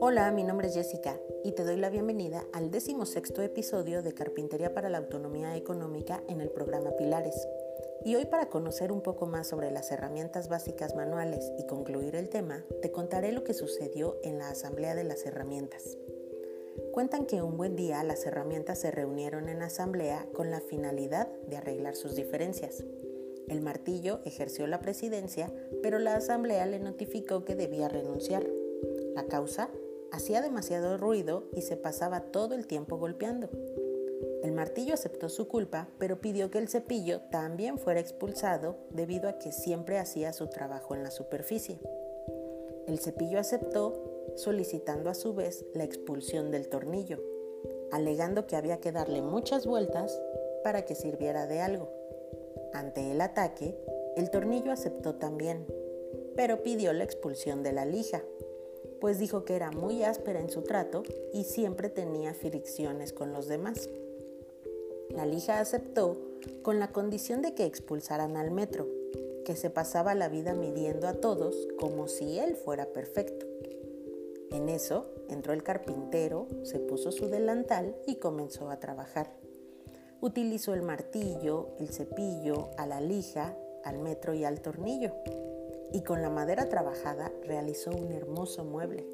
Hola, mi nombre es Jessica y te doy la bienvenida al decimosexto episodio de Carpintería para la Autonomía Económica en el programa Pilares. Y hoy para conocer un poco más sobre las herramientas básicas manuales y concluir el tema, te contaré lo que sucedió en la Asamblea de las Herramientas. Cuentan que un buen día las herramientas se reunieron en asamblea con la finalidad de arreglar sus diferencias. El martillo ejerció la presidencia, pero la asamblea le notificó que debía renunciar. La causa hacía demasiado ruido y se pasaba todo el tiempo golpeando. El martillo aceptó su culpa, pero pidió que el cepillo también fuera expulsado debido a que siempre hacía su trabajo en la superficie. El cepillo aceptó, solicitando a su vez la expulsión del tornillo, alegando que había que darle muchas vueltas para que sirviera de algo. Ante el ataque, el tornillo aceptó también, pero pidió la expulsión de la lija, pues dijo que era muy áspera en su trato y siempre tenía fricciones con los demás. La lija aceptó con la condición de que expulsaran al metro, que se pasaba la vida midiendo a todos como si él fuera perfecto. En eso entró el carpintero, se puso su delantal y comenzó a trabajar. Utilizó el martillo, el cepillo, a la lija, al metro y al tornillo, y con la madera trabajada realizó un hermoso mueble.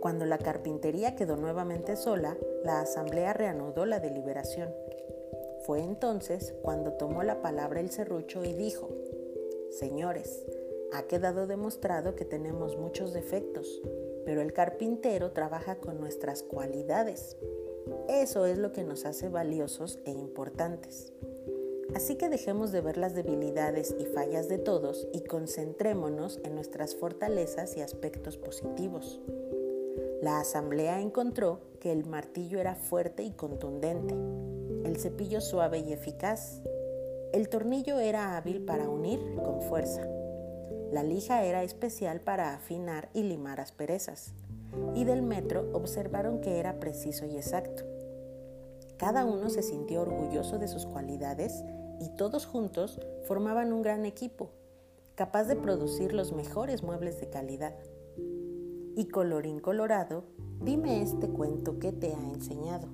Cuando la carpintería quedó nuevamente sola, la asamblea reanudó la deliberación. Fue entonces cuando tomó la palabra el serrucho y dijo, Señores, ha quedado demostrado que tenemos muchos defectos, pero el carpintero trabaja con nuestras cualidades. Eso es lo que nos hace valiosos e importantes. Así que dejemos de ver las debilidades y fallas de todos y concentrémonos en nuestras fortalezas y aspectos positivos. La asamblea encontró que el martillo era fuerte y contundente, el cepillo suave y eficaz, el tornillo era hábil para unir con fuerza, la lija era especial para afinar y limar asperezas, y del metro observaron que era preciso y exacto. Cada uno se sintió orgulloso de sus cualidades y todos juntos formaban un gran equipo, capaz de producir los mejores muebles de calidad. Y colorín colorado, dime este cuento que te ha enseñado.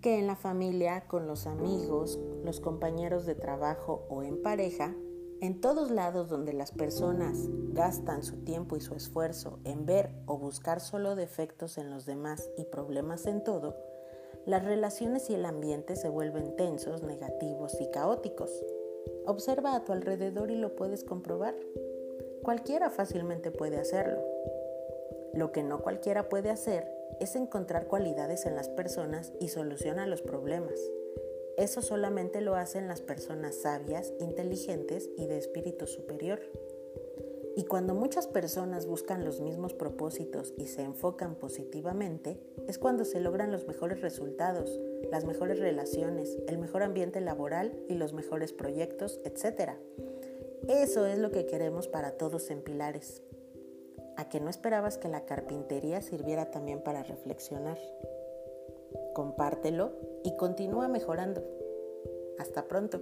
Que en la familia, con los amigos, los compañeros de trabajo o en pareja, en todos lados donde las personas gastan su tiempo y su esfuerzo en ver o buscar solo defectos en los demás y problemas en todo, las relaciones y el ambiente se vuelven tensos, negativos y caóticos. Observa a tu alrededor y lo puedes comprobar. Cualquiera fácilmente puede hacerlo. Lo que no cualquiera puede hacer es encontrar cualidades en las personas y solucionar los problemas. Eso solamente lo hacen las personas sabias, inteligentes y de espíritu superior. Y cuando muchas personas buscan los mismos propósitos y se enfocan positivamente, es cuando se logran los mejores resultados, las mejores relaciones, el mejor ambiente laboral y los mejores proyectos, etc. Eso es lo que queremos para todos en Pilares. ¿A que no esperabas que la carpintería sirviera también para reflexionar? Compártelo y continúa mejorando. Hasta pronto.